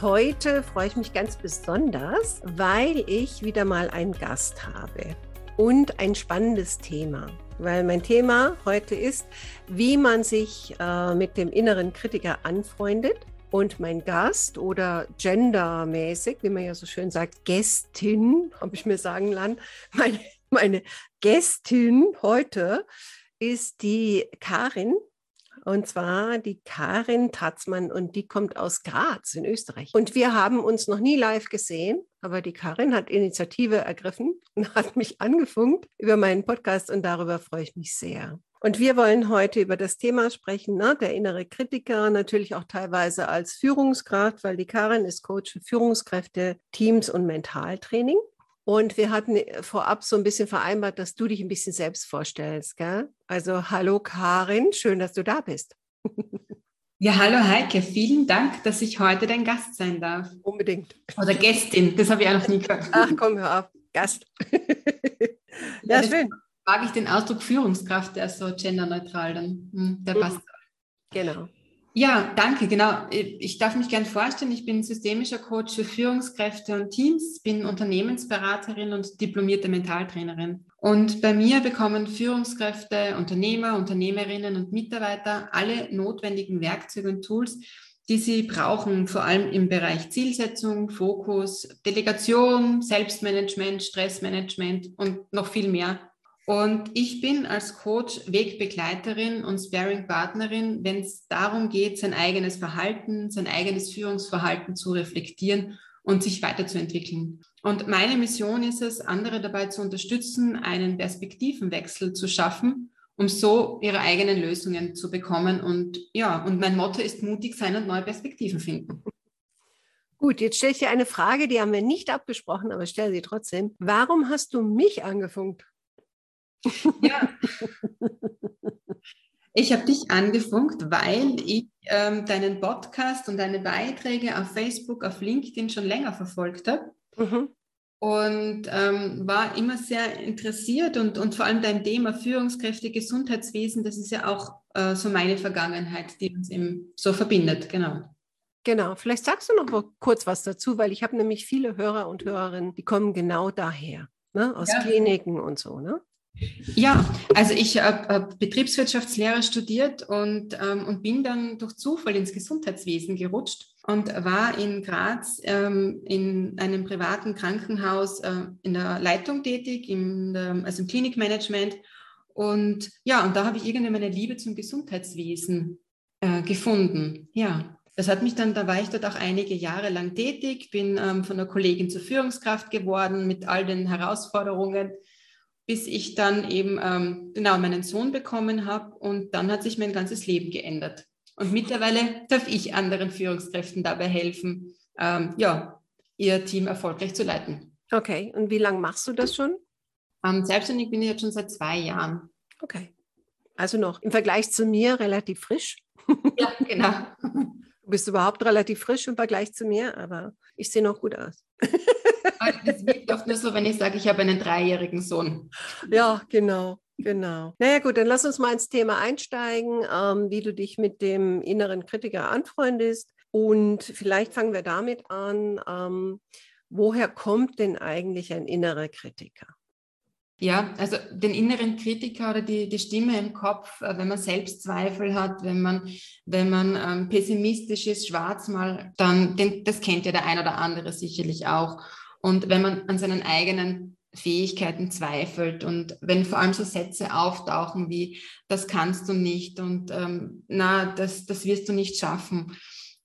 Heute freue ich mich ganz besonders, weil ich wieder mal einen Gast habe und ein spannendes Thema. Weil mein Thema heute ist, wie man sich äh, mit dem inneren Kritiker anfreundet. Und mein Gast oder gendermäßig, wie man ja so schön sagt, Gästin, habe ich mir sagen lassen, meine, meine Gästin heute ist die Karin und zwar die Karin Tatzmann und die kommt aus Graz in Österreich. Und wir haben uns noch nie live gesehen, aber die Karin hat Initiative ergriffen und hat mich angefunkt über meinen Podcast und darüber freue ich mich sehr. Und wir wollen heute über das Thema sprechen, ne? der innere Kritiker, natürlich auch teilweise als Führungskraft, weil die Karin ist Coach für Führungskräfte, Teams und Mentaltraining. Und wir hatten äh, vorab so ein bisschen vereinbart, dass du dich ein bisschen selbst vorstellst. Gell? Also hallo Karin, schön, dass du da bist. Ja, hallo Heike, vielen Dank, dass ich heute dein Gast sein darf. Unbedingt. Oder Gästin, das habe ich auch noch nie gehört. Ach komm, hör auf, Gast. ja, ja schön. Mag ich den Ausdruck Führungskraft, der ist so genderneutral, dann hm, der passt. Genau. Ja, danke, genau. Ich darf mich gern vorstellen. Ich bin systemischer Coach für Führungskräfte und Teams, bin Unternehmensberaterin und diplomierte Mentaltrainerin. Und bei mir bekommen Führungskräfte, Unternehmer, Unternehmerinnen und Mitarbeiter alle notwendigen Werkzeuge und Tools, die sie brauchen, vor allem im Bereich Zielsetzung, Fokus, Delegation, Selbstmanagement, Stressmanagement und noch viel mehr, und ich bin als Coach Wegbegleiterin und Sparing-Partnerin, wenn es darum geht, sein eigenes Verhalten, sein eigenes Führungsverhalten zu reflektieren und sich weiterzuentwickeln. Und meine Mission ist es, andere dabei zu unterstützen, einen Perspektivenwechsel zu schaffen, um so ihre eigenen Lösungen zu bekommen. Und ja, und mein Motto ist mutig sein und neue Perspektiven finden. Gut, jetzt stelle ich dir eine Frage, die haben wir nicht abgesprochen, aber stell sie trotzdem. Warum hast du mich angefunkt? Ja. Ich habe dich angefunkt, weil ich ähm, deinen Podcast und deine Beiträge auf Facebook, auf LinkedIn schon länger verfolgt habe. Mhm. Und ähm, war immer sehr interessiert und, und vor allem dein Thema Führungskräfte, Gesundheitswesen, das ist ja auch äh, so meine Vergangenheit, die uns eben so verbindet, genau. Genau, vielleicht sagst du noch kurz was dazu, weil ich habe nämlich viele Hörer und Hörerinnen, die kommen genau daher, ne? aus ja. Kliniken und so. Ne? Ja, also ich habe Betriebswirtschaftslehre studiert und, ähm, und bin dann durch Zufall ins Gesundheitswesen gerutscht und war in Graz ähm, in einem privaten Krankenhaus äh, in der Leitung tätig, im, also im Klinikmanagement. Und ja, und da habe ich irgendwie meine Liebe zum Gesundheitswesen äh, gefunden. Ja, das hat mich dann, da war ich dort auch einige Jahre lang tätig, bin ähm, von der Kollegin zur Führungskraft geworden mit all den Herausforderungen bis ich dann eben ähm, genau meinen Sohn bekommen habe und dann hat sich mein ganzes Leben geändert. Und mittlerweile darf ich anderen Führungskräften dabei helfen, ähm, ja, ihr Team erfolgreich zu leiten. Okay, und wie lange machst du das schon? Ähm, selbstständig bin ich jetzt schon seit zwei Jahren. Okay, also noch im Vergleich zu mir relativ frisch. Ja, genau. Du bist überhaupt relativ frisch im Vergleich zu mir, aber ich sehe noch gut aus. Das wirkt oft nur so, wenn ich sage, ich habe einen dreijährigen Sohn. Ja, genau. Genau. Naja gut, dann lass uns mal ins Thema einsteigen, ähm, wie du dich mit dem inneren Kritiker anfreundest. Und vielleicht fangen wir damit an, ähm, woher kommt denn eigentlich ein innerer Kritiker? Ja, also den inneren Kritiker oder die, die Stimme im Kopf, äh, wenn man Selbstzweifel hat, wenn man, wenn man ähm, pessimistisch ist, schwarz mal, dann, den, das kennt ja der ein oder andere sicherlich auch. Und wenn man an seinen eigenen Fähigkeiten zweifelt und wenn vor allem so Sätze auftauchen wie, das kannst du nicht und ähm, na, das, das wirst du nicht schaffen.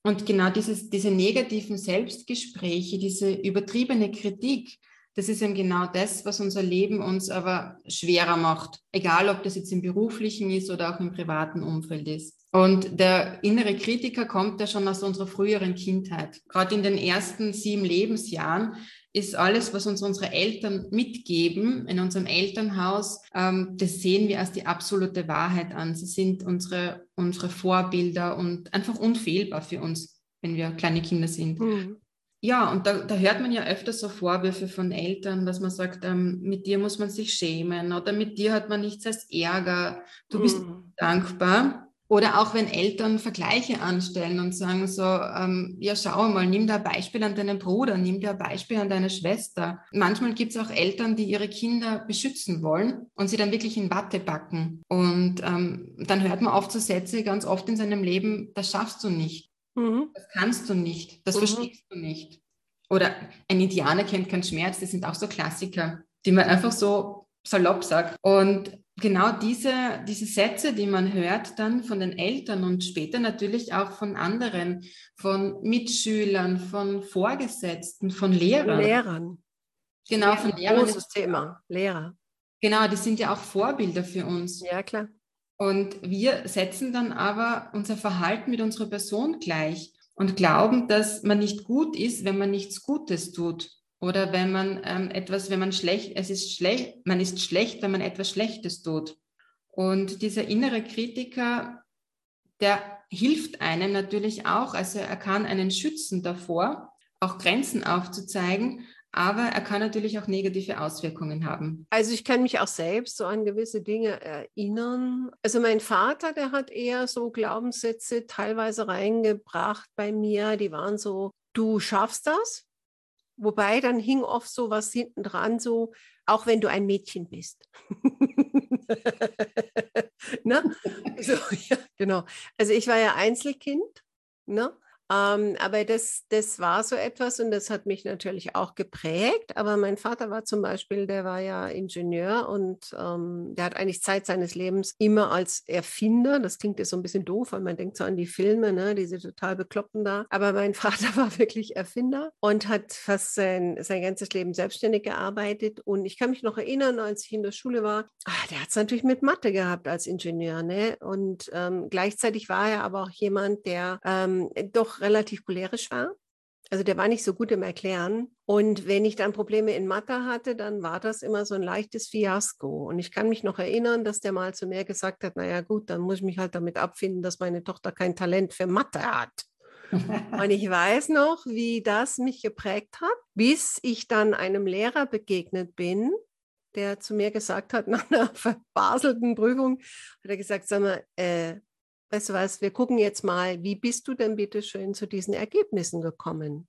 Und genau dieses, diese negativen Selbstgespräche, diese übertriebene Kritik, das ist eben genau das, was unser Leben uns aber schwerer macht. Egal, ob das jetzt im beruflichen ist oder auch im privaten Umfeld ist. Und der innere Kritiker kommt ja schon aus unserer früheren Kindheit. Gerade in den ersten sieben Lebensjahren ist alles, was uns unsere Eltern mitgeben in unserem Elternhaus, ähm, das sehen wir als die absolute Wahrheit an. Sie sind unsere, unsere Vorbilder und einfach unfehlbar für uns, wenn wir kleine Kinder sind. Mhm. Ja, und da, da, hört man ja öfter so Vorwürfe von Eltern, dass man sagt, ähm, mit dir muss man sich schämen oder mit dir hat man nichts als Ärger, du bist mhm. dankbar. Oder auch wenn Eltern Vergleiche anstellen und sagen so, ähm, ja, schau mal, nimm da ein Beispiel an deinen Bruder, nimm dir ein Beispiel an deine Schwester. Manchmal gibt es auch Eltern, die ihre Kinder beschützen wollen und sie dann wirklich in Watte packen. Und ähm, dann hört man oft so Sätze ganz oft in seinem Leben, das schaffst du nicht. Mhm. Das kannst du nicht, das mhm. verstehst du nicht. Oder ein Indianer kennt keinen Schmerz, das sind auch so Klassiker, die man einfach so salopp sagt. Und genau diese, diese Sätze, die man hört dann von den Eltern und später natürlich auch von anderen, von Mitschülern, von Vorgesetzten, von Lehrern. Lehrern. Genau, von Lehrern. Großes Thema, Lehrer. Genau, die sind ja auch Vorbilder für uns. Ja, klar. Und wir setzen dann aber unser Verhalten mit unserer Person gleich und glauben, dass man nicht gut ist, wenn man nichts Gutes tut. Oder wenn man ähm, etwas, wenn man schlecht, es ist schlecht, man ist schlecht, wenn man etwas Schlechtes tut. Und dieser innere Kritiker, der hilft einem natürlich auch, also er kann einen schützen davor, auch Grenzen aufzuzeigen, aber er kann natürlich auch negative Auswirkungen haben. Also ich kann mich auch selbst so an gewisse Dinge erinnern. Also mein Vater, der hat eher so Glaubenssätze teilweise reingebracht bei mir, die waren so, du schaffst das, Wobei dann hing oft so was hinten dran, so, auch wenn du ein Mädchen bist. ne? so, ja, genau. Also ich war ja Einzelkind, ne? Ähm, aber das, das war so etwas und das hat mich natürlich auch geprägt. Aber mein Vater war zum Beispiel, der war ja Ingenieur und ähm, der hat eigentlich Zeit seines Lebens immer als Erfinder, das klingt jetzt so ein bisschen doof, weil man denkt so an die Filme, ne, diese total bekloppten da. Aber mein Vater war wirklich Erfinder und hat fast sein, sein ganzes Leben selbstständig gearbeitet. Und ich kann mich noch erinnern, als ich in der Schule war, ach, der hat es natürlich mit Mathe gehabt als Ingenieur. Ne? Und ähm, gleichzeitig war er aber auch jemand, der ähm, relativ cholerisch war. Also der war nicht so gut im Erklären. Und wenn ich dann Probleme in Mathe hatte, dann war das immer so ein leichtes Fiasko. Und ich kann mich noch erinnern, dass der mal zu mir gesagt hat, naja gut, dann muss ich mich halt damit abfinden, dass meine Tochter kein Talent für Mathe hat. und ich weiß noch, wie das mich geprägt hat, bis ich dann einem Lehrer begegnet bin, der zu mir gesagt hat, nach einer verbaselten Prüfung, hat er gesagt, sag mal, äh, weißt du was, wir gucken jetzt mal, wie bist du denn bitte schön zu diesen Ergebnissen gekommen?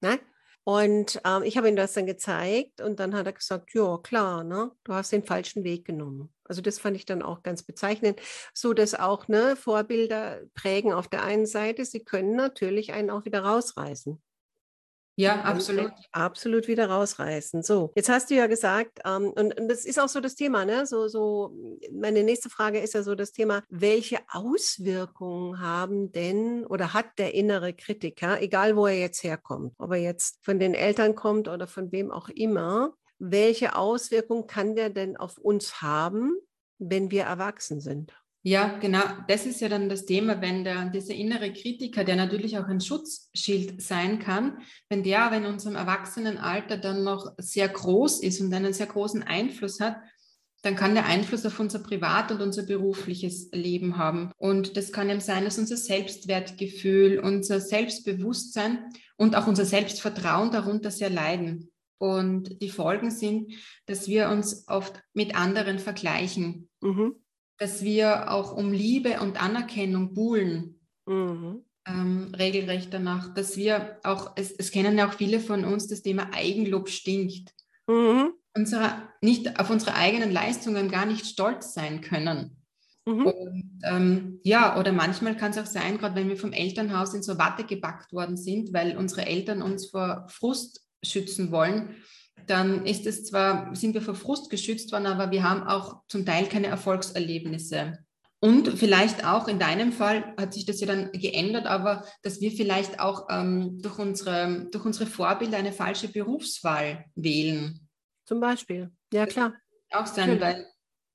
Ne? Und ähm, ich habe ihm das dann gezeigt und dann hat er gesagt, ja, klar, ne, du hast den falschen Weg genommen. Also das fand ich dann auch ganz bezeichnend, so dass auch ne, Vorbilder prägen auf der einen Seite, sie können natürlich einen auch wieder rausreißen. Ja, absolut. Absolut wieder rausreißen. So, jetzt hast du ja gesagt, ähm, und, und, das ist auch so das Thema, ne? So, so, meine nächste Frage ist ja so das Thema, welche Auswirkungen haben denn oder hat der innere Kritiker, egal wo er jetzt herkommt, ob er jetzt von den Eltern kommt oder von wem auch immer, welche Auswirkungen kann der denn auf uns haben, wenn wir erwachsen sind? Ja, genau. Das ist ja dann das Thema, wenn der, dieser innere Kritiker, der natürlich auch ein Schutzschild sein kann, wenn der aber in unserem Erwachsenenalter dann noch sehr groß ist und einen sehr großen Einfluss hat, dann kann der Einfluss auf unser Privat- und unser berufliches Leben haben. Und das kann eben sein, dass unser Selbstwertgefühl, unser Selbstbewusstsein und auch unser Selbstvertrauen darunter sehr leiden. Und die Folgen sind, dass wir uns oft mit anderen vergleichen. Mhm dass wir auch um Liebe und Anerkennung buhlen. Mhm. Ähm, regelrecht danach, dass wir auch, es, es, kennen ja auch viele von uns, das Thema Eigenlob stinkt. Mhm. Unsere, nicht auf unsere eigenen Leistungen gar nicht stolz sein können. Mhm. Und, ähm, ja, oder manchmal kann es auch sein, gerade wenn wir vom Elternhaus in so Watte gebackt worden sind, weil unsere Eltern uns vor Frust schützen wollen, dann ist es zwar, sind wir vor Frust geschützt worden, aber wir haben auch zum Teil keine Erfolgserlebnisse. Und vielleicht auch in deinem Fall hat sich das ja dann geändert, aber dass wir vielleicht auch ähm, durch, unsere, durch unsere Vorbilder eine falsche Berufswahl wählen. Zum Beispiel, ja klar. Auch sein, weil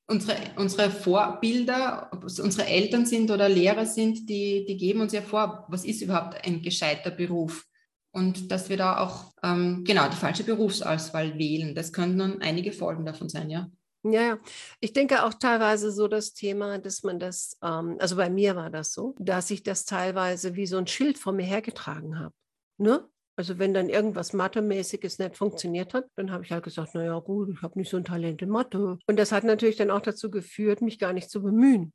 unsere, unsere Vorbilder, ob es unsere Eltern sind oder Lehrer sind, die, die geben uns ja vor, was ist überhaupt ein gescheiter Beruf. Und dass wir da auch ähm, genau die falsche Berufsauswahl wählen. Das können dann einige Folgen davon sein, ja. Ja, ja. Ich denke auch teilweise so das Thema, dass man das, ähm, also bei mir war das so, dass ich das teilweise wie so ein Schild vor mir hergetragen habe. Ne? Also wenn dann irgendwas Mathemäßiges nicht funktioniert hat, dann habe ich halt gesagt, naja gut, ich habe nicht so ein Talent in Mathe. Und das hat natürlich dann auch dazu geführt, mich gar nicht zu bemühen.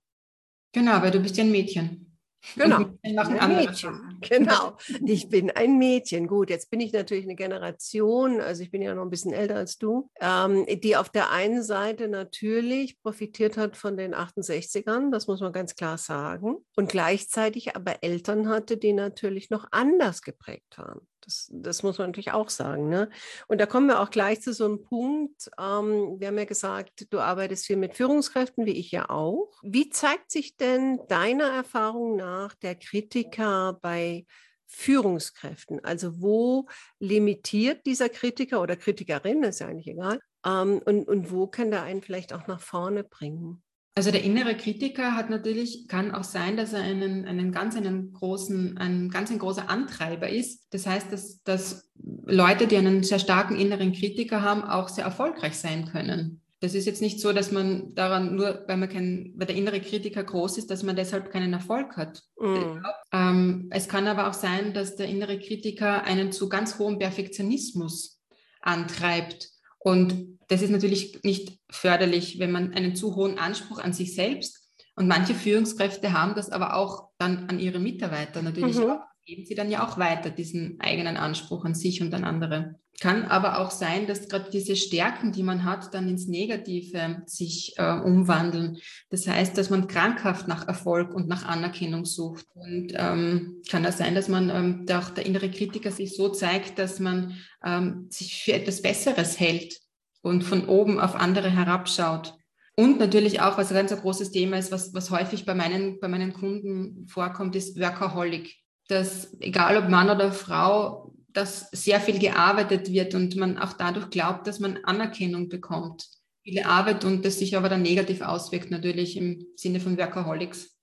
Genau, weil du bist ja ein Mädchen. Genau. ein Mädchen. Genau. Ich bin ein Mädchen. Gut, jetzt bin ich natürlich eine Generation, also ich bin ja noch ein bisschen älter als du, ähm, die auf der einen Seite natürlich profitiert hat von den 68ern, das muss man ganz klar sagen, und gleichzeitig aber Eltern hatte, die natürlich noch anders geprägt waren. Das, das, muss man natürlich auch sagen. Ne? Und da kommen wir auch gleich zu so einem Punkt. Ähm, wir haben ja gesagt, du arbeitest viel mit Führungskräften, wie ich ja auch. Wie zeigt sich denn deiner Erfahrung nach der Kritiker bei Führungskräften? Also wo limitiert dieser Kritiker oder Kritikerin, ist ja eigentlich egal, ähm, und, und wo kann der einen vielleicht auch nach vorne bringen? Also der innere Kritiker hat natürlich, kann auch sein, dass er einen, einen ganz einen großen, ein ganz ein großer Antreiber ist. Das heißt, dass, dass Leute, die einen sehr starken inneren Kritiker haben, auch sehr erfolgreich sein können. Das ist jetzt nicht so, dass man daran nur, weil man kein, weil der innere Kritiker groß ist, dass man deshalb keinen Erfolg hat. Mm. Ähm, es kann aber auch sein, dass der innere Kritiker einen zu ganz hohem Perfektionismus antreibt und das ist natürlich nicht förderlich, wenn man einen zu hohen Anspruch an sich selbst und manche Führungskräfte haben das aber auch dann an ihre Mitarbeiter natürlich mhm. auch, geben sie dann ja auch weiter, diesen eigenen Anspruch an sich und an andere. Kann aber auch sein, dass gerade diese Stärken, die man hat, dann ins Negative sich äh, umwandeln. Das heißt, dass man krankhaft nach Erfolg und nach Anerkennung sucht. Und ähm, kann das sein, dass man ähm, auch der innere Kritiker sich so zeigt, dass man ähm, sich für etwas Besseres hält und von oben auf andere herabschaut. Und natürlich auch, was ein ganz großes Thema ist, was, was häufig bei meinen, bei meinen Kunden vorkommt, ist Workaholic. Dass egal ob Mann oder Frau, dass sehr viel gearbeitet wird und man auch dadurch glaubt, dass man Anerkennung bekommt. Viele Arbeit und das sich aber dann negativ auswirkt, natürlich im Sinne von Workaholics.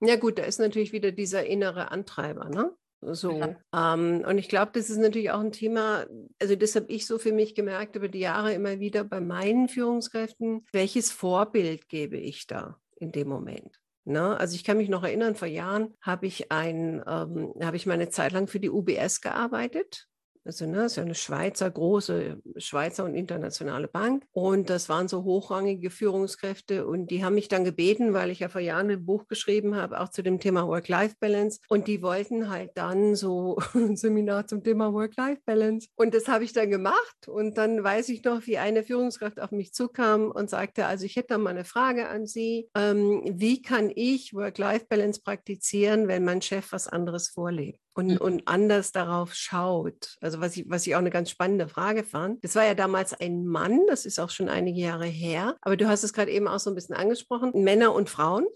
Ja gut, da ist natürlich wieder dieser innere Antreiber, ne? So. Ja. Ähm, und ich glaube, das ist natürlich auch ein Thema, also das habe ich so für mich gemerkt über die Jahre immer wieder bei meinen Führungskräften, welches Vorbild gebe ich da in dem Moment? Ne? Also ich kann mich noch erinnern, vor Jahren habe ich ein, ähm, habe ich meine Zeit lang für die UBS gearbeitet. Also, ne, ist ja eine Schweizer, große Schweizer und internationale Bank. Und das waren so hochrangige Führungskräfte. Und die haben mich dann gebeten, weil ich ja vor Jahren ein Buch geschrieben habe, auch zu dem Thema Work-Life-Balance. Und die wollten halt dann so ein Seminar zum Thema Work-Life-Balance. Und das habe ich dann gemacht. Und dann weiß ich noch, wie eine Führungskraft auf mich zukam und sagte, also ich hätte da mal eine Frage an Sie. Ähm, wie kann ich Work-Life-Balance praktizieren, wenn mein Chef was anderes vorlebt? Und, mhm. und anders darauf schaut. Also was ich, was ich auch eine ganz spannende Frage fand. Das war ja damals ein Mann, das ist auch schon einige Jahre her, aber du hast es gerade eben auch so ein bisschen angesprochen, Männer und Frauen.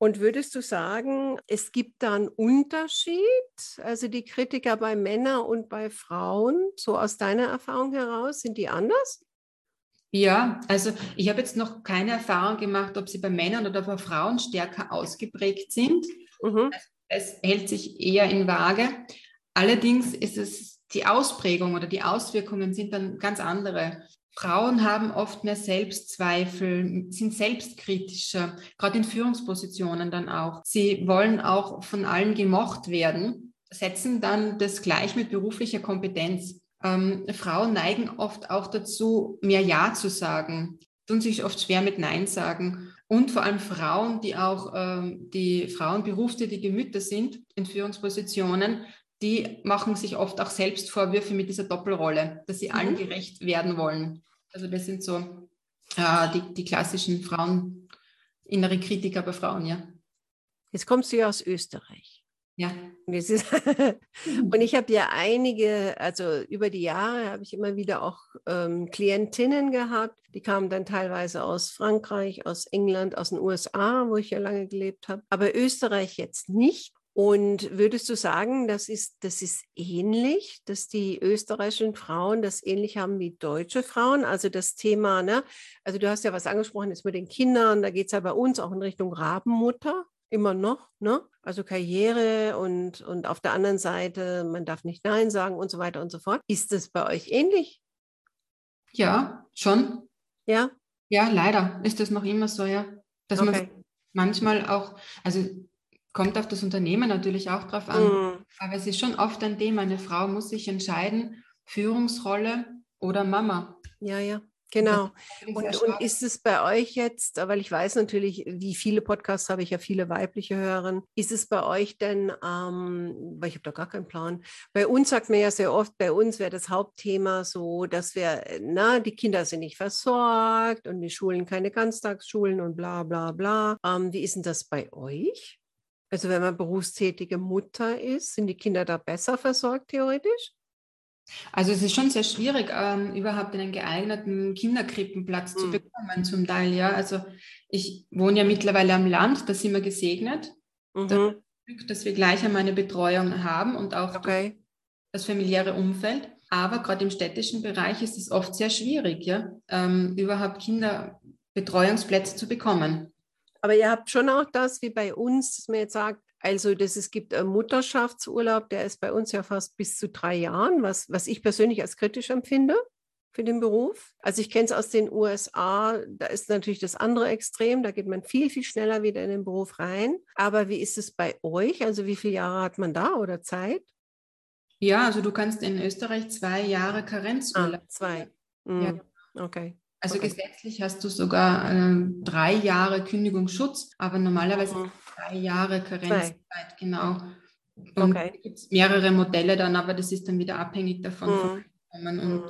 Und würdest du sagen, es gibt da einen Unterschied, also die Kritiker bei Männern und bei Frauen, so aus deiner Erfahrung heraus, sind die anders? Ja, also ich habe jetzt noch keine Erfahrung gemacht, ob sie bei Männern oder bei Frauen stärker ausgeprägt sind. Mhm. Also es hält sich eher in Waage. Allerdings ist es die Ausprägung oder die Auswirkungen sind dann ganz andere. Frauen haben oft mehr Selbstzweifel, sind selbstkritischer, gerade in Führungspositionen dann auch. Sie wollen auch von allen gemocht werden, setzen dann das gleich mit beruflicher Kompetenz. Ähm, Frauen neigen oft auch dazu, mehr Ja zu sagen, tun sich oft schwer mit Nein sagen und vor allem Frauen, die auch ähm, die Frauen berufstätige Mütter sind in Führungspositionen, die machen sich oft auch selbst Vorwürfe mit dieser Doppelrolle, dass sie mhm. allen gerecht werden wollen. Also das sind so äh, die, die klassischen Frauen, innere Kritiker bei Frauen, ja. Jetzt kommst du ja aus Österreich. Ja. Ist, und ich habe ja einige, also über die Jahre habe ich immer wieder auch ähm, Klientinnen gehabt, die kamen dann teilweise aus Frankreich, aus England, aus den USA, wo ich ja lange gelebt habe, aber Österreich jetzt nicht. Und würdest du sagen, das ist, das ist ähnlich, dass die österreichischen Frauen das ähnlich haben wie deutsche Frauen? Also das Thema, ne? Also du hast ja was angesprochen jetzt mit den Kindern, da geht es ja bei uns auch in Richtung Rabenmutter. Immer noch, ne? Also Karriere und, und auf der anderen Seite, man darf nicht Nein sagen und so weiter und so fort. Ist das bei euch ähnlich? Ja, schon. Ja? Ja, leider ist das noch immer so, ja. Dass okay. man manchmal auch, also kommt auf das Unternehmen natürlich auch drauf an, mm. aber es ist schon oft ein Thema, eine Frau muss sich entscheiden, Führungsrolle oder Mama. Ja, ja. Genau. Und, und, ist es bei euch jetzt, weil ich weiß natürlich, wie viele Podcasts habe ich ja viele weibliche Hörerinnen, ist es bei euch denn, ähm, weil ich habe da gar keinen Plan, bei uns sagt man ja sehr oft, bei uns wäre das Hauptthema so, dass wir, na, die Kinder sind nicht versorgt und die Schulen keine Ganztagsschulen und bla bla bla. Ähm, wie ist denn das bei euch? Also wenn man berufstätige Mutter ist, sind die Kinder da besser versorgt theoretisch? Also es ist schon sehr schwierig, ähm, überhaupt einen geeigneten Kinderkrippenplatz mhm. zu bekommen zum Teil. Ja, also ich wohne ja mittlerweile am Land, da sind wir gesegnet, mhm. dass wir gleich einmal eine Betreuung haben und auch okay. das familiäre Umfeld. Aber gerade im städtischen Bereich ist es oft sehr schwierig, ja, ähm, überhaupt Kinderbetreuungsplätze zu bekommen. Aber ihr habt schon auch das, wie bei uns, dass man jetzt sagt, also das, es gibt einen Mutterschaftsurlaub, der ist bei uns ja fast bis zu drei Jahren, was, was ich persönlich als kritisch empfinde für den Beruf. Also ich kenne es aus den USA, da ist natürlich das andere Extrem, da geht man viel, viel schneller wieder in den Beruf rein. Aber wie ist es bei euch? Also wie viele Jahre hat man da oder Zeit? Ja, also du kannst in Österreich zwei Jahre Karenzurlaub. Ah, zwei. Mhm. Ja. Okay. Also okay. gesetzlich hast du sogar äh, drei Jahre Kündigungsschutz, aber normalerweise mhm. Drei Jahre Karenzzeit, genau. Und okay. es gibt mehrere Modelle dann, aber das ist dann wieder abhängig davon. Mhm. Mhm.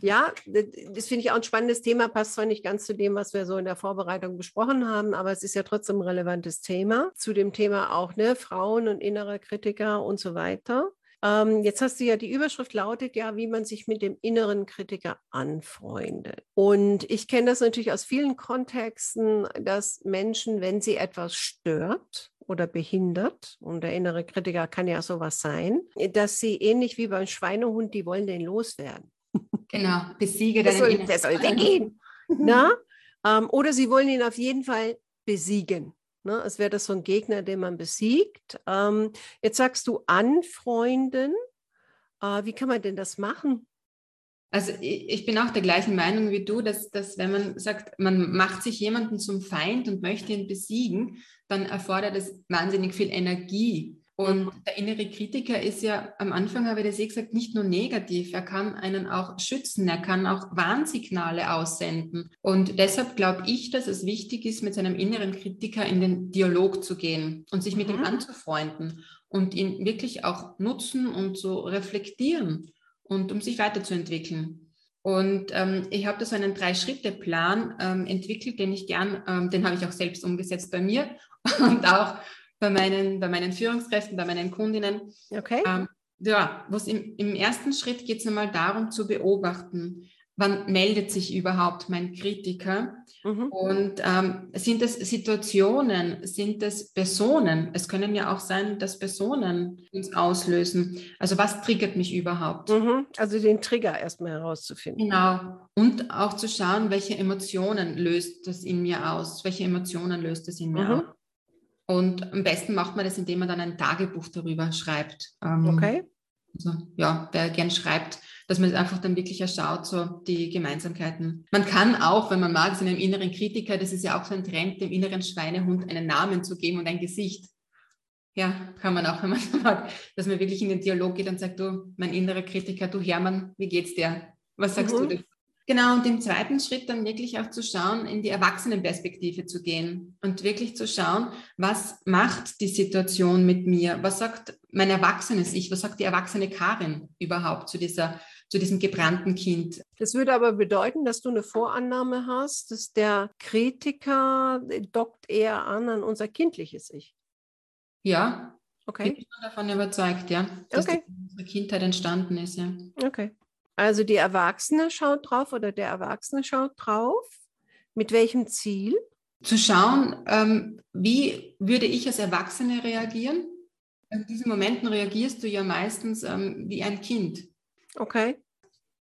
ja, das finde ich auch ein spannendes Thema, passt zwar nicht ganz zu dem, was wir so in der Vorbereitung besprochen haben, aber es ist ja trotzdem ein relevantes Thema. Zu dem Thema auch ne, Frauen und innere Kritiker und so weiter. Ähm, jetzt hast du ja, die Überschrift lautet ja, wie man sich mit dem inneren Kritiker anfreundet. Und ich kenne das natürlich aus vielen Kontexten, dass Menschen, wenn sie etwas stört, oder behindert, und der innere Kritiker kann ja sowas sein, dass sie ähnlich wie beim Schweinehund, die wollen den loswerden. Genau, besiege deinen soll, Der soll weggehen. Na? Ähm, oder sie wollen ihn auf jeden Fall besiegen. Ne? Als wäre das so ein Gegner, den man besiegt. Ähm, jetzt sagst du anfreunden. Äh, wie kann man denn das machen? Also ich bin auch der gleichen Meinung wie du, dass, dass wenn man sagt, man macht sich jemanden zum Feind und möchte ihn besiegen, dann erfordert es wahnsinnig viel Energie. Und mhm. der innere Kritiker ist ja, am Anfang habe ich das eh gesagt, nicht nur negativ, er kann einen auch schützen, er kann auch Warnsignale aussenden. Und deshalb glaube ich, dass es wichtig ist, mit seinem inneren Kritiker in den Dialog zu gehen und sich mit mhm. ihm anzufreunden und ihn wirklich auch nutzen und so reflektieren und um sich weiterzuentwickeln. Und ähm, ich habe da so einen Drei-Schritte-Plan ähm, entwickelt, den ich gern, ähm, den habe ich auch selbst umgesetzt bei mir und auch bei meinen, bei meinen Führungskräften, bei meinen Kundinnen. Okay. Ähm, ja, was im, im ersten Schritt geht es einmal darum zu beobachten, wann meldet sich überhaupt mein Kritiker? Mhm. Und ähm, sind es Situationen, sind es Personen? Es können ja auch sein, dass Personen uns auslösen. Also was triggert mich überhaupt? Mhm. Also den Trigger erstmal herauszufinden. Genau. Und auch zu schauen, welche Emotionen löst das in mir aus? Welche Emotionen löst es in mir mhm. aus? Und am besten macht man das, indem man dann ein Tagebuch darüber schreibt. Ähm, okay. Also, ja, wer gern schreibt, dass man einfach dann wirklich erschaut, so die Gemeinsamkeiten. Man kann auch, wenn man mag, seinem inneren Kritiker, das ist ja auch so ein Trend, dem inneren Schweinehund einen Namen zu geben und ein Gesicht. Ja, kann man auch, wenn man mag, dass man wirklich in den Dialog geht und sagt, du, mein innerer Kritiker, du Hermann, wie geht's dir? Was sagst mhm. du dazu? Genau, und im zweiten Schritt dann wirklich auch zu schauen, in die Erwachsenenperspektive zu gehen und wirklich zu schauen, was macht die Situation mit mir? Was sagt mein erwachsenes Ich? Was sagt die erwachsene Karin überhaupt zu dieser zu diesem gebrannten Kind. Das würde aber bedeuten, dass du eine Vorannahme hast, dass der Kritiker dockt eher an an unser kindliches Ich. Ja, okay. Ich bin davon überzeugt, ja, dass okay. unsere Kindheit entstanden ist, ja. Okay. Also die Erwachsene schaut drauf oder der Erwachsene schaut drauf. Mit welchem Ziel? Zu schauen, ähm, wie würde ich als Erwachsene reagieren? In diesen Momenten reagierst du ja meistens ähm, wie ein Kind. Okay.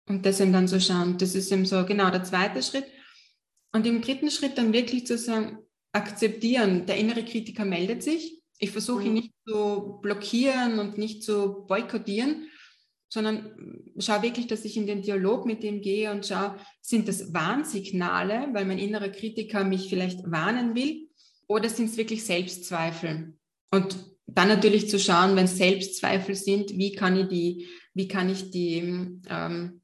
Und das eben dann zu schauen, das ist eben so genau der zweite Schritt. Und im dritten Schritt dann wirklich zu sagen, akzeptieren, der innere Kritiker meldet sich. Ich versuche ihn mhm. nicht zu blockieren und nicht zu boykottieren, sondern schaue wirklich, dass ich in den Dialog mit ihm gehe und schaue, sind das Warnsignale, weil mein innerer Kritiker mich vielleicht warnen will, oder sind es wirklich Selbstzweifel? Und dann natürlich zu schauen, wenn es Selbstzweifel sind, wie kann ich die, wie kann ich die, ähm,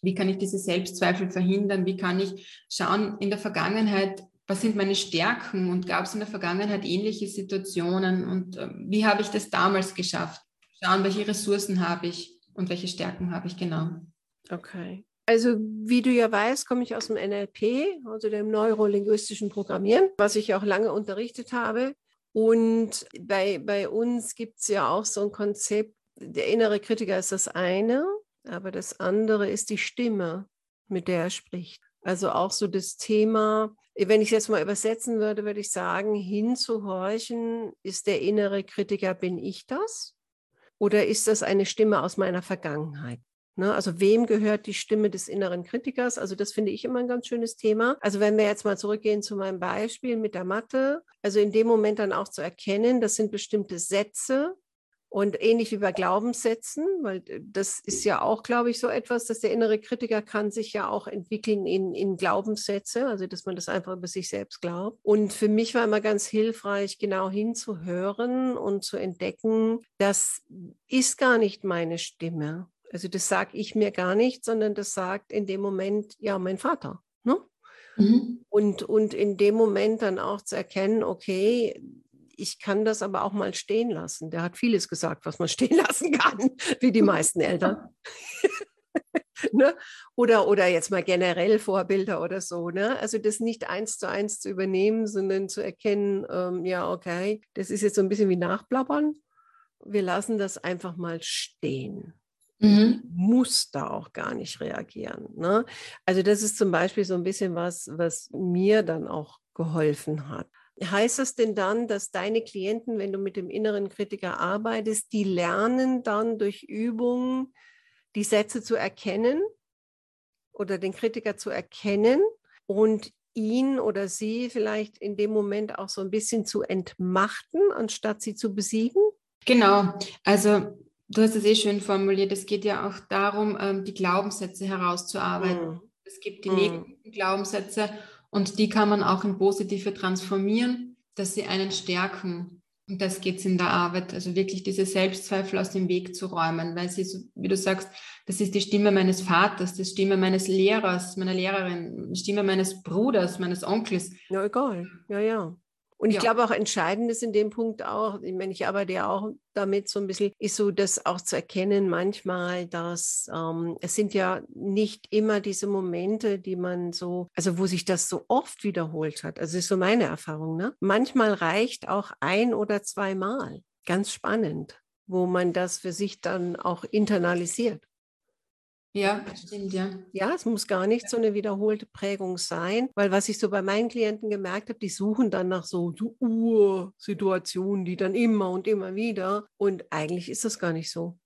wie kann ich diese Selbstzweifel verhindern? Wie kann ich schauen in der Vergangenheit, was sind meine Stärken und gab es in der Vergangenheit ähnliche Situationen und äh, wie habe ich das damals geschafft? Schauen, welche Ressourcen habe ich und welche Stärken habe ich genau. Okay. Also wie du ja weißt, komme ich aus dem NLP, also dem neurolinguistischen Programmieren, was ich auch lange unterrichtet habe. Und bei, bei uns gibt es ja auch so ein Konzept, der innere Kritiker ist das eine, aber das andere ist die Stimme, mit der er spricht. Also auch so das Thema, wenn ich es jetzt mal übersetzen würde, würde ich sagen, hinzuhorchen, ist der innere Kritiker, bin ich das? Oder ist das eine Stimme aus meiner Vergangenheit? Ne, also wem gehört die Stimme des inneren Kritikers? Also das finde ich immer ein ganz schönes Thema. Also wenn wir jetzt mal zurückgehen zu meinem Beispiel mit der Mathe, also in dem Moment dann auch zu erkennen, das sind bestimmte Sätze, und ähnlich wie bei Glaubenssätzen, weil das ist ja auch, glaube ich, so etwas, dass der innere Kritiker kann sich ja auch entwickeln in, in Glaubenssätze, also dass man das einfach über sich selbst glaubt. Und für mich war immer ganz hilfreich, genau hinzuhören und zu entdecken, das ist gar nicht meine Stimme. Also das sage ich mir gar nicht, sondern das sagt in dem Moment ja mein Vater. Ne? Mhm. Und, und in dem Moment dann auch zu erkennen, okay, ich kann das aber auch mal stehen lassen. Der hat vieles gesagt, was man stehen lassen kann, wie die meisten Eltern. ne? oder, oder jetzt mal generell Vorbilder oder so. Ne? Also das nicht eins zu eins zu übernehmen, sondern zu erkennen, ähm, ja, okay, das ist jetzt so ein bisschen wie Nachblabbern. Wir lassen das einfach mal stehen. Mhm. Muss da auch gar nicht reagieren. Ne? Also das ist zum Beispiel so ein bisschen was, was mir dann auch geholfen hat. Heißt das denn dann, dass deine Klienten, wenn du mit dem inneren Kritiker arbeitest, die lernen dann durch Übungen, die Sätze zu erkennen oder den Kritiker zu erkennen und ihn oder sie vielleicht in dem Moment auch so ein bisschen zu entmachten, anstatt sie zu besiegen? Genau, also du hast es eh schön formuliert. Es geht ja auch darum, ähm, die Glaubenssätze herauszuarbeiten. Mm. Es gibt die mm. negativen Glaubenssätze und die kann man auch in positive transformieren, dass sie einen stärken. Und das geht es in der Arbeit, also wirklich diese Selbstzweifel aus dem Weg zu räumen, weil sie, wie du sagst, das ist die Stimme meines Vaters, die Stimme meines Lehrers, meiner Lehrerin, die Stimme meines Bruders, meines Onkels. Ja, egal. Ja, ja. Und ich ja. glaube auch entscheidend ist in dem Punkt auch, ich meine, ich arbeite ja auch damit so ein bisschen, ist so das auch zu erkennen manchmal, dass ähm, es sind ja nicht immer diese Momente, die man so, also wo sich das so oft wiederholt hat. Also ist so meine Erfahrung. Ne? Manchmal reicht auch ein oder zweimal. Ganz spannend, wo man das für sich dann auch internalisiert. Ja, stimmt, ja. Ja, es muss gar nicht so eine wiederholte Prägung sein, weil was ich so bei meinen Klienten gemerkt habe, die suchen dann nach so, so Ursituationen, die dann immer und immer wieder. Und eigentlich ist das gar nicht so.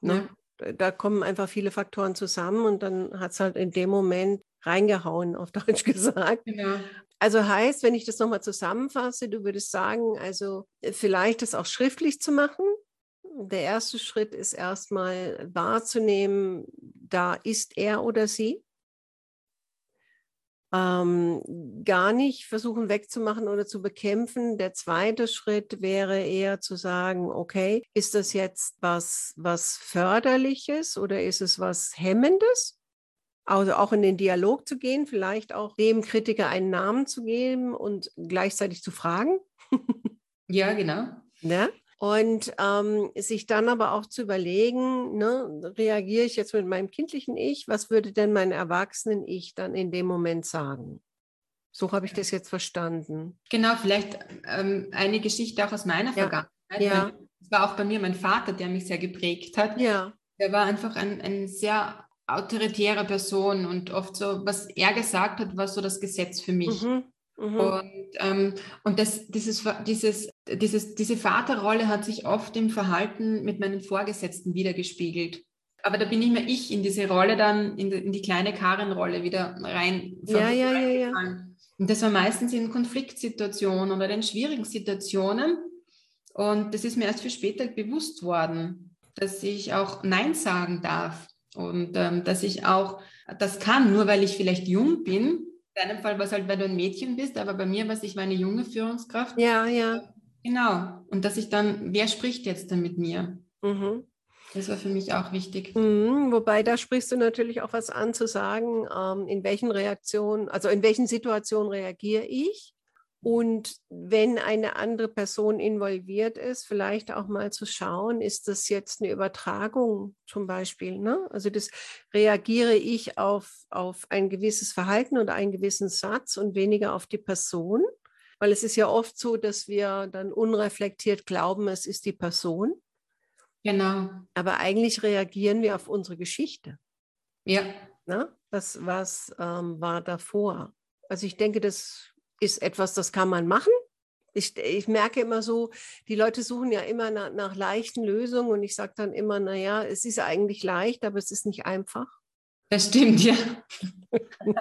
Ne? Ja. Da kommen einfach viele Faktoren zusammen und dann hat es halt in dem Moment reingehauen, auf Deutsch gesagt. Genau. Also heißt, wenn ich das nochmal zusammenfasse, du würdest sagen, also äh, vielleicht das auch schriftlich zu machen, der erste Schritt ist erstmal wahrzunehmen, da ist er oder sie. Ähm, gar nicht versuchen wegzumachen oder zu bekämpfen. Der zweite Schritt wäre eher zu sagen, okay, ist das jetzt was, was förderliches oder ist es was hemmendes? Also auch in den Dialog zu gehen, vielleicht auch dem Kritiker einen Namen zu geben und gleichzeitig zu fragen. ja, genau. Ne? Und ähm, sich dann aber auch zu überlegen, ne, reagiere ich jetzt mit meinem kindlichen Ich, was würde denn mein erwachsenen Ich dann in dem Moment sagen? So habe ich das jetzt verstanden. Genau, vielleicht ähm, eine Geschichte auch aus meiner. Vergangenheit. Ja. Es war auch bei mir mein Vater, der mich sehr geprägt hat. Ja. Der war einfach ein, ein sehr autoritäre Person und oft so, was er gesagt hat, war so das Gesetz für mich. Mhm. Mhm. Und, ähm, und das, dieses, dieses, dieses, diese Vaterrolle hat sich oft im Verhalten mit meinen Vorgesetzten wiedergespiegelt. Aber da bin ich mir ich in diese Rolle dann, in die, in die kleine Karin-Rolle wieder rein. Ja, ja, ja, ja. Und das war meistens in Konfliktsituationen oder in schwierigen Situationen. Und das ist mir erst viel später bewusst worden, dass ich auch Nein sagen darf und ähm, dass ich auch das kann, nur weil ich vielleicht jung bin. In deinem Fall war es halt, weil du ein Mädchen bist, aber bei mir war es, ich war eine junge Führungskraft. Ja, ja. Genau. Und dass ich dann, wer spricht jetzt dann mit mir? Mhm. Das war für mich auch wichtig. Mhm, wobei da sprichst du natürlich auch was an zu sagen, ähm, in welchen Reaktionen, also in welchen Situationen reagiere ich und wenn eine andere Person involviert ist, vielleicht auch mal zu schauen, ist das jetzt eine Übertragung zum Beispiel? Ne? Also das reagiere ich auf, auf ein gewisses Verhalten oder einen gewissen Satz und weniger auf die Person. Weil es ist ja oft so, dass wir dann unreflektiert glauben, es ist die Person. Genau. Aber eigentlich reagieren wir auf unsere Geschichte. Ja. Ne? Was, was ähm, war davor? Also ich denke, das ist etwas, das kann man machen. Ich, ich merke immer so, die Leute suchen ja immer nach, nach leichten Lösungen und ich sage dann immer, naja, es ist eigentlich leicht, aber es ist nicht einfach. Das stimmt, ja.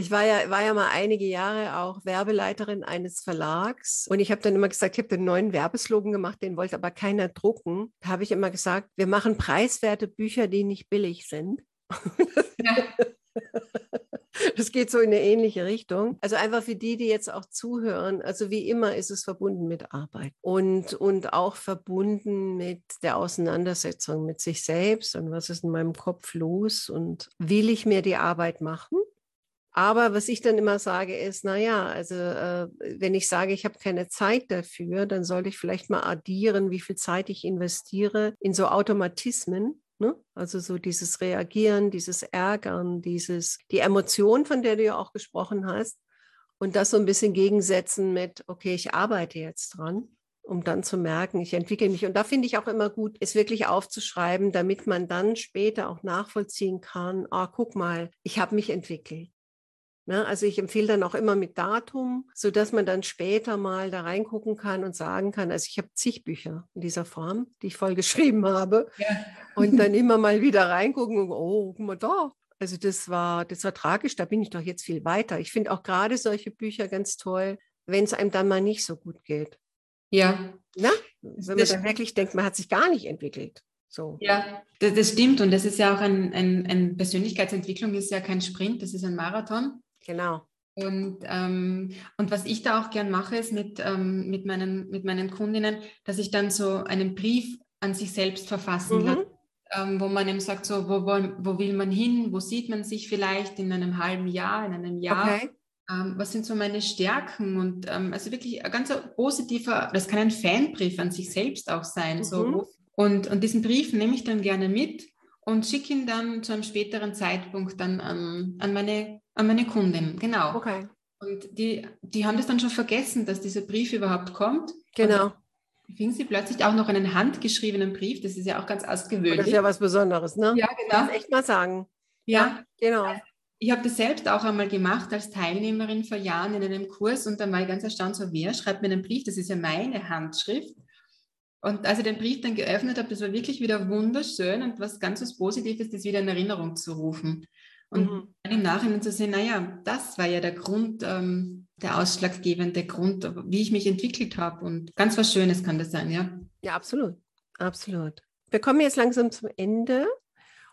Ich war ja, war ja mal einige Jahre auch Werbeleiterin eines Verlags und ich habe dann immer gesagt, ich habe den neuen Werbeslogan gemacht, den wollte aber keiner drucken. Da habe ich immer gesagt, wir machen preiswerte Bücher, die nicht billig sind. Ja. Das geht so in eine ähnliche Richtung. Also einfach für die, die jetzt auch zuhören, also wie immer ist es verbunden mit Arbeit und, und auch verbunden mit der Auseinandersetzung mit sich selbst und was ist in meinem Kopf los und will ich mir die Arbeit machen? Aber was ich dann immer sage, ist, naja, also äh, wenn ich sage, ich habe keine Zeit dafür, dann sollte ich vielleicht mal addieren, wie viel Zeit ich investiere in so Automatismen, Ne? Also so dieses Reagieren, dieses Ärgern, dieses, die Emotion, von der du ja auch gesprochen hast. Und das so ein bisschen gegensetzen mit, okay, ich arbeite jetzt dran, um dann zu merken, ich entwickle mich. Und da finde ich auch immer gut, es wirklich aufzuschreiben, damit man dann später auch nachvollziehen kann, ah, guck mal, ich habe mich entwickelt. Ne? Also ich empfehle dann auch immer mit Datum, sodass man dann später mal da reingucken kann und sagen kann, also ich habe zig Bücher in dieser Form, die ich voll geschrieben habe. Ja. Und dann immer mal wieder reingucken und, oh, guck mal da. Also das war, das war tragisch, da bin ich doch jetzt viel weiter. Ich finde auch gerade solche Bücher ganz toll, wenn es einem dann mal nicht so gut geht. Ja. Na? Wenn man dann wirklich denkt, man hat sich gar nicht entwickelt. So. Ja, das, das, stimmt. Und das ist ja auch ein, ein, ein Persönlichkeitsentwicklung ist ja kein Sprint, das ist ein Marathon. Genau. Und, ähm, und was ich da auch gern mache, ist mit, ähm, mit, meinen, mit meinen Kundinnen, dass ich dann so einen Brief an sich selbst verfassen mhm. lasse, ähm, wo man eben sagt, so, wo, wo, wo will man hin, wo sieht man sich vielleicht in einem halben Jahr, in einem Jahr. Okay. Ähm, was sind so meine Stärken und ähm, also wirklich ein ganz positiver, das kann ein Fanbrief an sich selbst auch sein. Mhm. So. Und, und diesen Brief nehme ich dann gerne mit und schicke ihn dann zu einem späteren Zeitpunkt dann an, an meine an meine Kundin, genau. Okay. Und die, die haben das dann schon vergessen, dass dieser Brief überhaupt kommt. Genau. Fingen sie plötzlich auch noch einen handgeschriebenen Brief, das ist ja auch ganz ausgewöhnlich. Das ist ja was Besonderes, ne? Ja, genau. Das echt mal sagen. Ja, ja genau. Ich habe das selbst auch einmal gemacht als Teilnehmerin vor Jahren in einem Kurs und dann war ich ganz erstaunt, so wer schreibt mir einen Brief, das ist ja meine Handschrift. Und als ich den Brief dann geöffnet habe, das war wirklich wieder wunderschön und was ganz was Positives, das wieder in Erinnerung zu rufen. Und mhm. im Nachhinein zu sehen, naja, das war ja der Grund, ähm, der ausschlaggebende Grund, wie ich mich entwickelt habe. Und ganz was Schönes kann das sein, ja. Ja, absolut. Absolut. Wir kommen jetzt langsam zum Ende.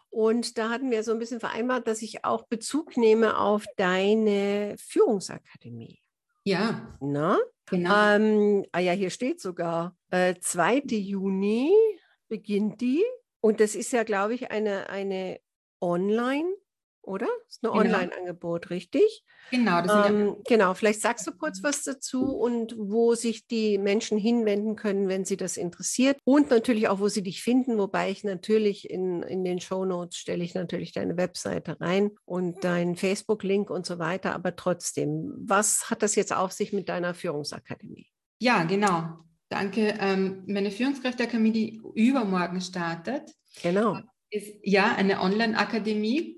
Und da hatten wir so ein bisschen vereinbart, dass ich auch Bezug nehme auf deine Führungsakademie. Ja. Na? Genau. Ähm, ah ja, hier steht sogar, äh, 2. Juni beginnt die. Und das ist ja, glaube ich, eine, eine Online- oder? Das ist ein genau. Online-Angebot, richtig? Genau, ähm, genau. Vielleicht sagst du kurz was dazu und wo sich die Menschen hinwenden können, wenn sie das interessiert. Und natürlich auch, wo sie dich finden, wobei ich natürlich in, in den Show Notes stelle ich natürlich deine Webseite rein und deinen Facebook-Link und so weiter. Aber trotzdem, was hat das jetzt auf sich mit deiner Führungsakademie? Ja, genau. Danke. Ähm, meine Führungskräfteakademie, die übermorgen startet, genau. ist ja eine Online-Akademie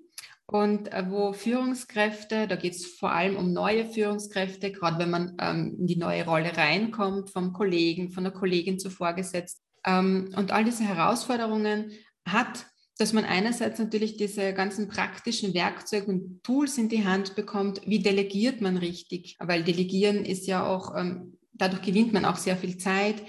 und äh, wo Führungskräfte, da geht es vor allem um neue Führungskräfte, gerade wenn man ähm, in die neue Rolle reinkommt, vom Kollegen, von der Kollegin zu Vorgesetzten. Ähm, und all diese Herausforderungen hat, dass man einerseits natürlich diese ganzen praktischen Werkzeuge und Tools in die Hand bekommt, wie delegiert man richtig, weil delegieren ist ja auch, ähm, dadurch gewinnt man auch sehr viel Zeit.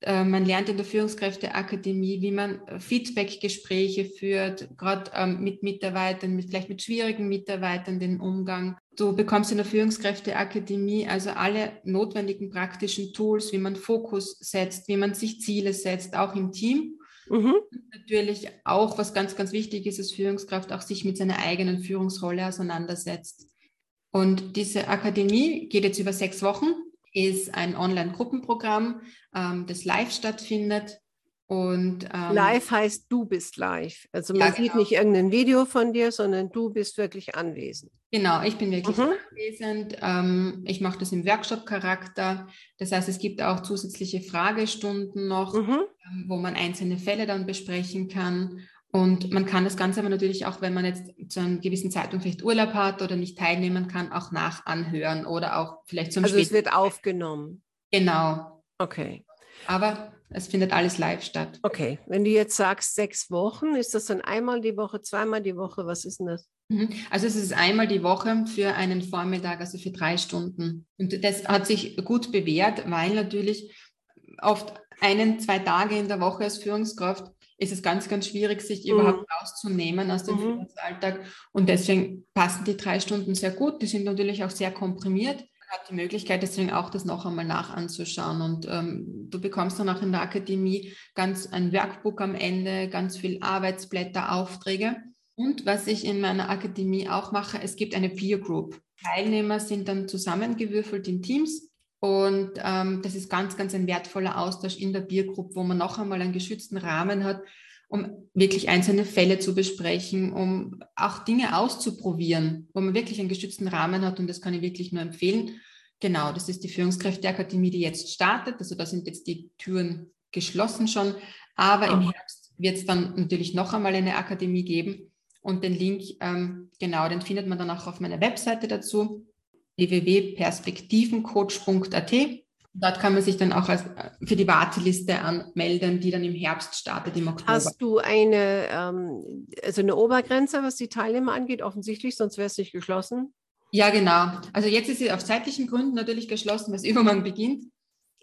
Äh, man lernt in der Führungskräfteakademie, wie man äh, Feedbackgespräche führt, gerade ähm, mit Mitarbeitern, mit, vielleicht mit schwierigen Mitarbeitern den Umgang. Du bekommst in der Führungskräfteakademie also alle notwendigen praktischen Tools, wie man Fokus setzt, wie man sich Ziele setzt, auch im Team. Mhm. Natürlich auch, was ganz, ganz wichtig ist als Führungskraft, auch sich mit seiner eigenen Führungsrolle auseinandersetzt. Und diese Akademie geht jetzt über sechs Wochen ist ein Online-Gruppenprogramm, ähm, das live stattfindet. Und, ähm, live heißt, du bist live. Also man ja, genau. sieht nicht irgendein Video von dir, sondern du bist wirklich anwesend. Genau, ich bin wirklich mhm. anwesend. Ähm, ich mache das im Workshop-Charakter. Das heißt, es gibt auch zusätzliche Fragestunden noch, mhm. ähm, wo man einzelne Fälle dann besprechen kann. Und man kann das Ganze aber natürlich auch, wenn man jetzt zu einem gewissen Zeitpunkt vielleicht Urlaub hat oder nicht teilnehmen kann, auch nachanhören oder auch vielleicht zum Also es wird aufgenommen. Genau. Okay. Aber es findet alles live statt. Okay. Wenn du jetzt sagst sechs Wochen, ist das dann einmal die Woche, zweimal die Woche? Was ist denn das? Mhm. Also es ist einmal die Woche für einen Vormittag, also für drei Stunden. Und das hat sich gut bewährt, weil natürlich oft einen, zwei Tage in der Woche als Führungskraft ist es ganz, ganz schwierig, sich mhm. überhaupt rauszunehmen aus dem mhm. Finanzalltag. Und deswegen passen die drei Stunden sehr gut. Die sind natürlich auch sehr komprimiert. Man hat die Möglichkeit, deswegen auch das noch einmal nach anzuschauen. Und ähm, du bekommst dann auch in der Akademie ganz ein Workbook am Ende, ganz viel Arbeitsblätter, Aufträge. Und was ich in meiner Akademie auch mache, es gibt eine Peer Group. Teilnehmer sind dann zusammengewürfelt in Teams und ähm, das ist ganz, ganz ein wertvoller Austausch in der Biergruppe, wo man noch einmal einen geschützten Rahmen hat, um wirklich einzelne Fälle zu besprechen, um auch Dinge auszuprobieren, wo man wirklich einen geschützten Rahmen hat. Und das kann ich wirklich nur empfehlen. Genau, das ist die Führungskräfteakademie, die jetzt startet. Also da sind jetzt die Türen geschlossen schon. Aber im Herbst wird es dann natürlich noch einmal eine Akademie geben. Und den Link, ähm, genau, den findet man dann auch auf meiner Webseite dazu www.perspektivencoach.at. Dort kann man sich dann auch als, für die Warteliste anmelden, die dann im Herbst startet, im Oktober. Hast du eine, ähm, also eine Obergrenze, was die Teilnehmer angeht? Offensichtlich, sonst wäre es nicht geschlossen. Ja, genau. Also jetzt ist sie auf zeitlichen Gründen natürlich geschlossen, weil es übermorgen beginnt.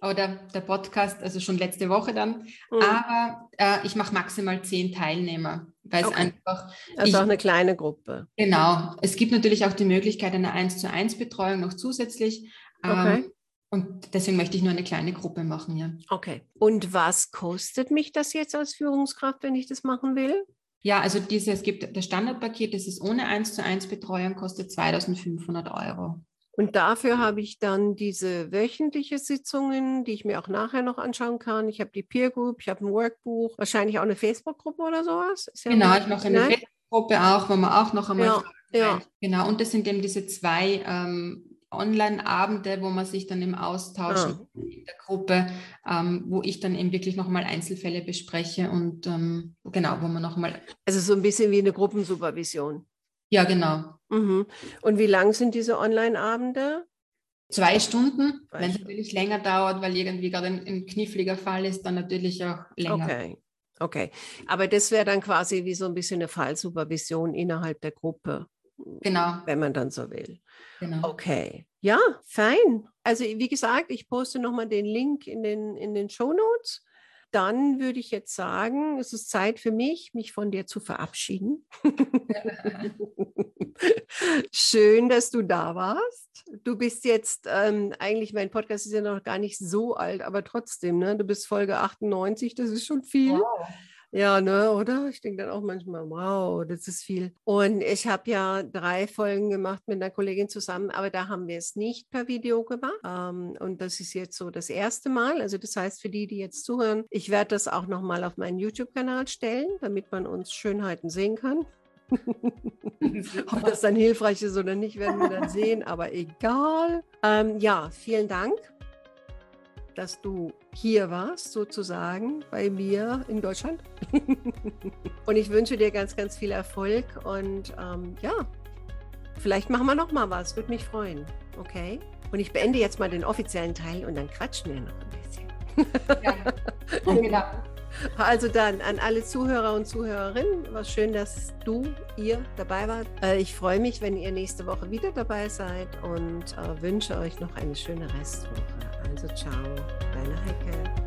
Oder der Podcast, also schon letzte Woche dann. Mhm. Aber äh, ich mache maximal zehn Teilnehmer. Weil okay. einfach. Also ich, auch eine kleine Gruppe. Genau. Es gibt natürlich auch die Möglichkeit einer 1 zu 1 Betreuung noch zusätzlich. Ähm, okay. Ähm, und deswegen möchte ich nur eine kleine Gruppe machen, ja. Okay. Und was kostet mich das jetzt als Führungskraft, wenn ich das machen will? Ja, also diese, es gibt das Standardpaket, das ist ohne 1 zu 1 Betreuung, kostet 2500 Euro. Und dafür habe ich dann diese wöchentliche Sitzungen, die ich mir auch nachher noch anschauen kann. Ich habe die Peer Group, ich habe ein Workbuch, wahrscheinlich auch eine Facebook-Gruppe oder sowas. Ja genau, ich mache eine Facebook-Gruppe auch, wo man auch noch einmal. Ja, ja. Genau, und das sind eben diese zwei ähm, Online-Abende, wo man sich dann im Austausch ah. in der Gruppe, ähm, wo ich dann eben wirklich nochmal Einzelfälle bespreche und ähm, genau, wo man nochmal. Also so ein bisschen wie eine Gruppensupervision. Ja, genau. Mhm. Und wie lang sind diese Online-Abende? Zwei Stunden. Wenn es natürlich länger dauert, weil irgendwie gerade ein, ein, kniffliger Fall ist, dann natürlich auch länger. Okay. Okay. Aber das wäre dann quasi wie so ein bisschen eine Fallsupervision innerhalb der Gruppe. Genau. Wenn man dann so will. Genau. Okay. Ja, fein. Also wie gesagt, ich poste nochmal den Link in den, in den Show Notes dann würde ich jetzt sagen, es ist Zeit für mich, mich von dir zu verabschieden. Schön, dass du da warst. Du bist jetzt, ähm, eigentlich, mein Podcast ist ja noch gar nicht so alt, aber trotzdem, ne? du bist Folge 98, das ist schon viel. Wow. Ja, ne, oder? Ich denke dann auch manchmal, wow, das ist viel. Und ich habe ja drei Folgen gemacht mit einer Kollegin zusammen, aber da haben wir es nicht per Video gemacht. Ähm, und das ist jetzt so das erste Mal. Also das heißt, für die, die jetzt zuhören, ich werde das auch nochmal auf meinen YouTube-Kanal stellen, damit man uns Schönheiten sehen kann. Ob das dann hilfreich ist oder nicht, werden wir dann sehen, aber egal. Ähm, ja, vielen Dank dass du hier warst, sozusagen, bei mir in Deutschland. und ich wünsche dir ganz, ganz viel Erfolg und ähm, ja, vielleicht machen wir noch mal was, würde mich freuen. Okay? Und ich beende jetzt mal den offiziellen Teil und dann quatschen wir noch ein bisschen. ja, genau. Also dann an alle Zuhörer und Zuhörerinnen, war schön, dass du, ihr dabei wart. Äh, ich freue mich, wenn ihr nächste Woche wieder dabei seid und äh, wünsche euch noch eine schöne Restwoche. Ciao, deine Heike.